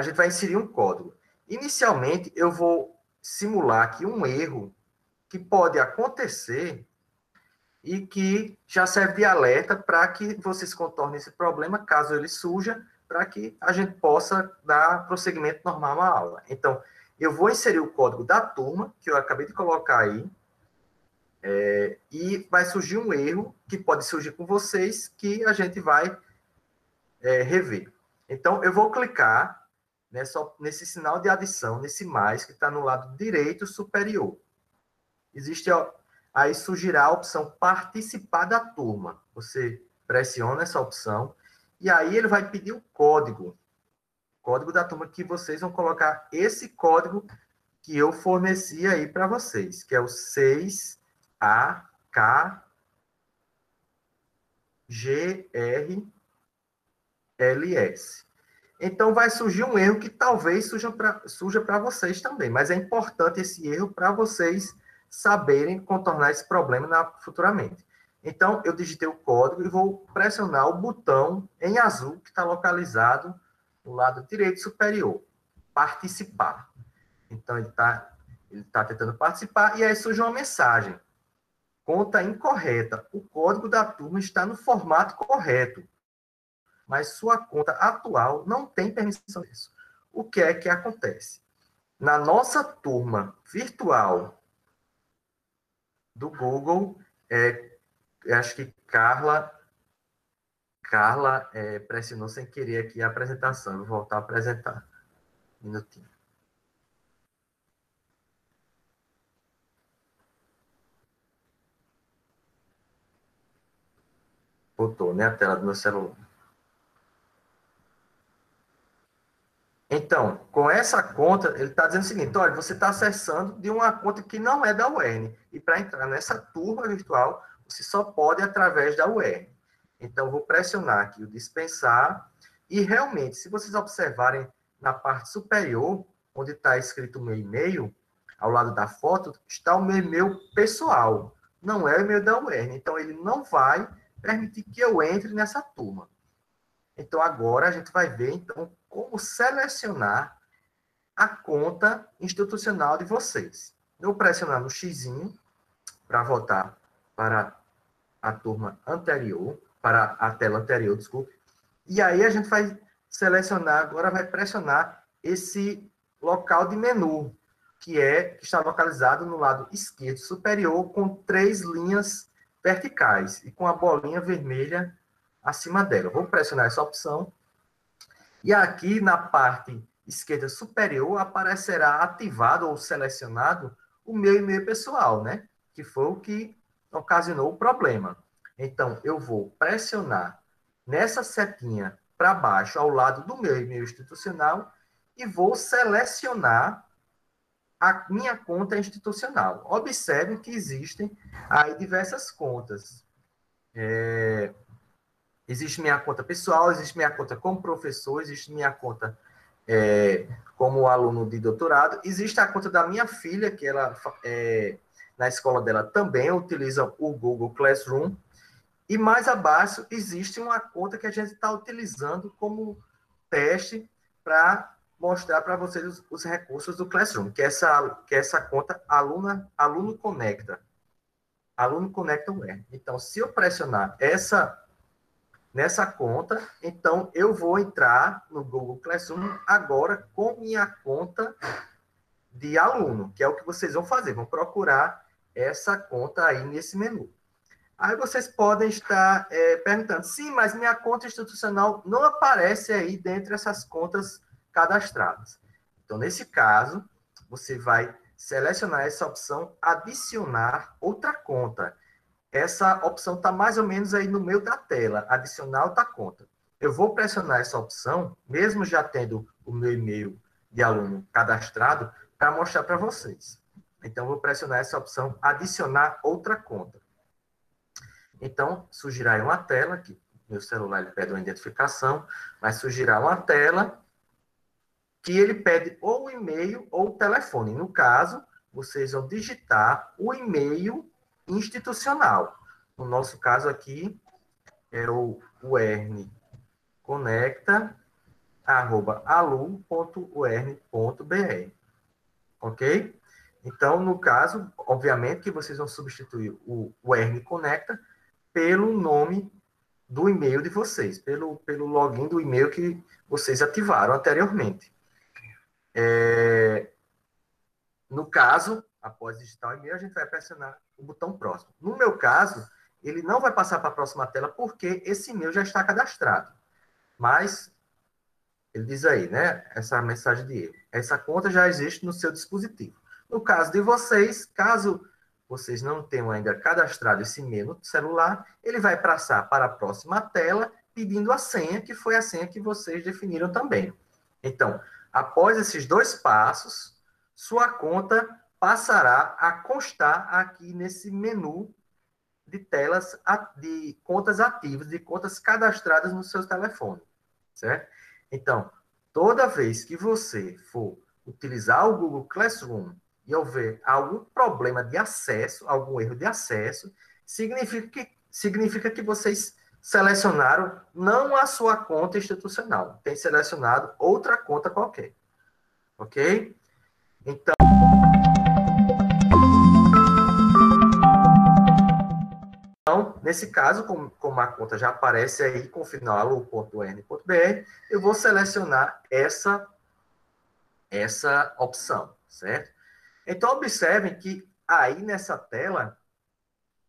a gente vai inserir um código. Inicialmente, eu vou simular aqui um erro que pode acontecer e que já serve de alerta para que vocês contornem esse problema, caso ele surja, para que a gente possa dar prosseguimento normal à aula. Então, eu vou inserir o código da turma, que eu acabei de colocar aí, é, e vai surgir um erro que pode surgir com vocês, que a gente vai é, rever. Então, eu vou clicar nessa, nesse sinal de adição, nesse mais, que está no lado direito superior. Existe, aí surgirá a opção participar da turma. Você pressiona essa opção, e aí ele vai pedir o código, código da turma, que vocês vão colocar esse código que eu forneci aí para vocês, que é o 6 a, K, G, R, L, S. Então, vai surgir um erro que talvez surja para vocês também, mas é importante esse erro para vocês saberem contornar esse problema na, futuramente. Então, eu digitei o código e vou pressionar o botão em azul que está localizado no lado direito superior, participar. Então, ele está ele tá tentando participar e aí surge uma mensagem. Conta incorreta. O código da turma está no formato correto, mas sua conta atual não tem permissão disso. O que é que acontece? Na nossa turma virtual do Google, é, acho que Carla Carla é, pressionou sem querer aqui a apresentação. Vou voltar a apresentar. Um minutinho. Botou, né? A tela do meu celular. Então, com essa conta, ele está dizendo o seguinte: olha, você está acessando de uma conta que não é da UERN. E para entrar nessa turma virtual, você só pode através da UERN. Então, vou pressionar aqui o dispensar. E realmente, se vocês observarem na parte superior, onde está escrito meu e-mail, ao lado da foto, está o meu e-mail pessoal. Não é o e-mail da UERN. Então, ele não vai permitir que eu entre nessa turma. Então, agora a gente vai ver, então, como selecionar a conta institucional de vocês. Eu pressionar no X para voltar para a turma anterior, para a tela anterior, desculpe. E aí a gente vai selecionar, agora vai pressionar esse local de menu, que é que está localizado no lado esquerdo superior com três linhas verticais e com a bolinha vermelha acima dela. Vou pressionar essa opção. E aqui na parte esquerda superior aparecerá ativado ou selecionado o meu e-mail pessoal, né? Que foi o que ocasionou o problema. Então, eu vou pressionar nessa setinha para baixo, ao lado do meu e-mail institucional, e vou selecionar a minha conta institucional. Observe que existem aí diversas contas. É, existe minha conta pessoal, existe minha conta como professor, existe minha conta é, como aluno de doutorado, existe a conta da minha filha, que ela, é, na escola dela também utiliza o Google Classroom, e mais abaixo existe uma conta que a gente está utilizando como teste para mostrar para vocês os, os, recursos do Classroom, que é essa, que é essa conta aluna, aluno conecta. Aluno conecta web. Então, se eu pressionar essa nessa conta, então eu vou entrar no Google Classroom agora com minha conta de aluno, que é o que vocês vão fazer, vão procurar essa conta aí nesse menu. Aí vocês podem estar é, perguntando, sim, mas minha conta institucional não aparece aí dentre essas contas cadastradas. Então, nesse caso, você vai selecionar essa opção adicionar outra conta. Essa opção está mais ou menos aí no meio da tela, adicionar outra conta. Eu vou pressionar essa opção, mesmo já tendo o meu e-mail de aluno cadastrado, para mostrar para vocês. Então, vou pressionar essa opção adicionar outra conta. Então, surgirá aí uma tela, que meu celular ele pede uma identificação, mas surgirá uma tela que ele pede ou o e-mail ou o telefone. No caso, vocês vão digitar o e-mail institucional. No nosso caso aqui, é o, o. Ok? Então, no caso, obviamente que vocês vão substituir o Conecta pelo nome do e-mail de vocês, pelo, pelo login do e-mail que vocês ativaram anteriormente. É, no caso, após digitar o e-mail, a gente vai pressionar o botão próximo. No meu caso, ele não vai passar para a próxima tela porque esse e-mail já está cadastrado. Mas, ele diz aí, né? Essa mensagem de erro. Essa conta já existe no seu dispositivo. No caso de vocês, caso vocês não tenham ainda cadastrado esse e-mail no celular, ele vai passar para a próxima tela pedindo a senha, que foi a senha que vocês definiram também. Então, após esses dois passos, sua conta passará a constar aqui nesse menu de telas de contas ativas, de contas cadastradas no seu telefone, certo? Então, toda vez que você for utilizar o Google Classroom e houver algum problema de acesso, algum erro de acesso, significa que, significa que vocês selecionaram não a sua conta institucional, tem selecionado outra conta qualquer. Ok? Então. Nesse caso, como, como, a conta já aparece aí com o final alu.n.br, eu vou selecionar essa, essa opção, certo? Então, observem que aí nessa tela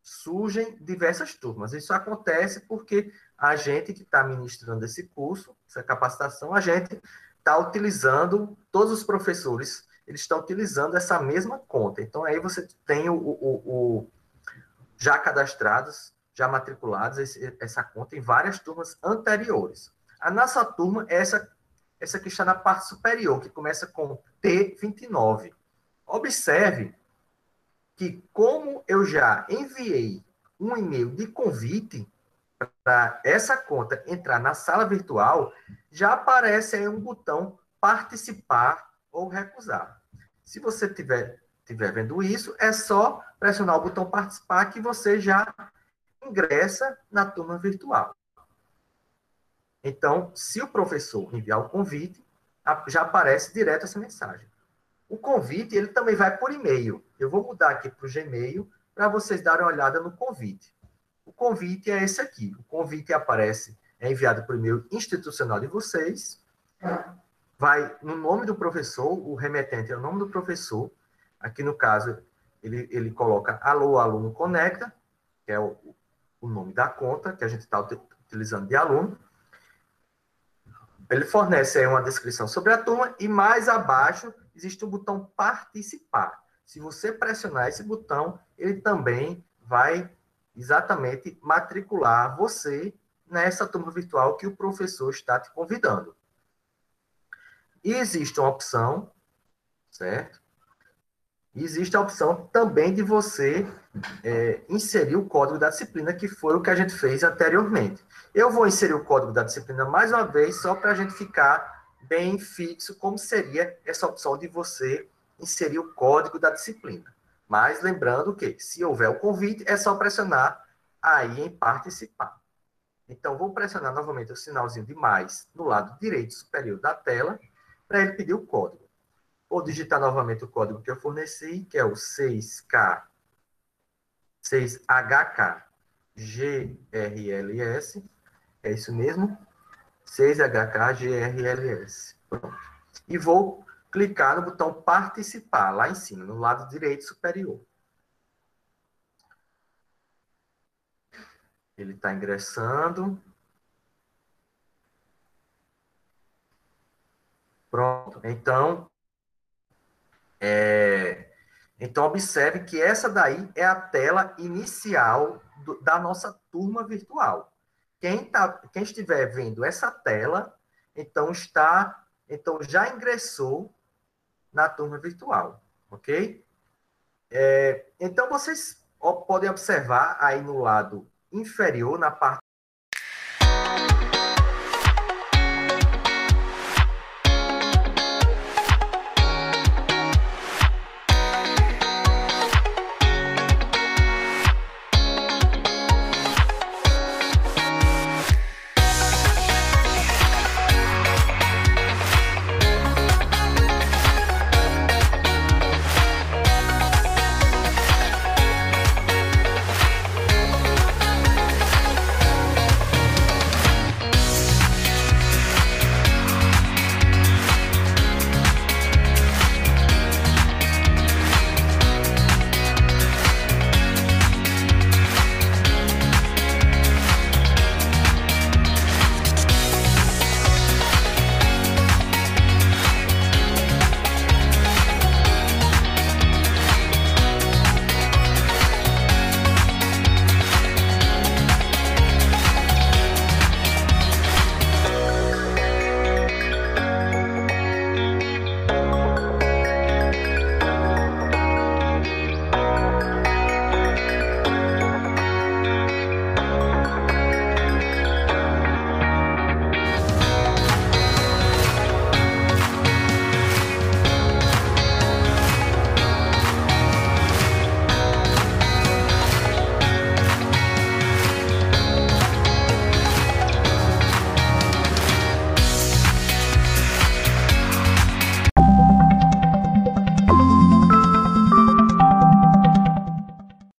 surgem diversas turmas. Isso acontece porque a gente que está ministrando esse curso, essa capacitação, a gente está utilizando, todos os professores, eles estão utilizando essa mesma conta. Então, aí você tem o, o, o já cadastrados, já matriculados, esse, essa conta em várias turmas anteriores. A nossa turma é essa, essa que está na parte superior, que começa com T29. Observe que, como eu já enviei um e-mail de convite para essa conta entrar na sala virtual, já aparece aí um botão participar ou recusar. Se você estiver tiver vendo isso, é só pressionar o botão participar que você já ingressa na turma virtual. Então, se o professor enviar o convite, já aparece direto essa mensagem. O convite, ele também vai por e-mail. Eu vou mudar aqui para o Gmail para vocês darem uma olhada no convite. O convite é esse aqui. O convite aparece, é enviado por e-mail institucional de vocês. Vai no nome do professor, o remetente é o nome do professor. Aqui no caso, ele, ele coloca Alô Aluno Conecta, que é o, o nome da conta que a gente está utilizando de aluno. Ele fornece aí uma descrição sobre a turma e mais abaixo existe o botão participar. Se você pressionar esse botão, ele também vai exatamente matricular você nessa turma virtual que o professor está te convidando. E existe uma opção, certo? E existe a opção também de você é, inserir o código da disciplina, que foi o que a gente fez anteriormente. Eu vou inserir o código da disciplina mais uma vez, só para a gente ficar bem fixo como seria essa opção de você inserir o código da disciplina. Mas lembrando que, se houver o convite, é só pressionar aí em participar. Então, vou pressionar novamente o sinalzinho de mais no lado direito superior da tela, para ele pedir o código. Vou digitar novamente o código que eu forneci, que é o 6K, 6HK, GRLS, é isso mesmo, 6HKGRLS. Pronto. E vou clicar no botão participar, lá em cima, no lado direito superior. Ele está ingressando. Pronto. Então, é, então observe que essa daí é a tela inicial do, da nossa turma virtual. Quem, tá, quem estiver vendo essa tela, então está, então já ingressou na turma virtual, ok? É, então vocês podem observar aí no lado inferior, na parte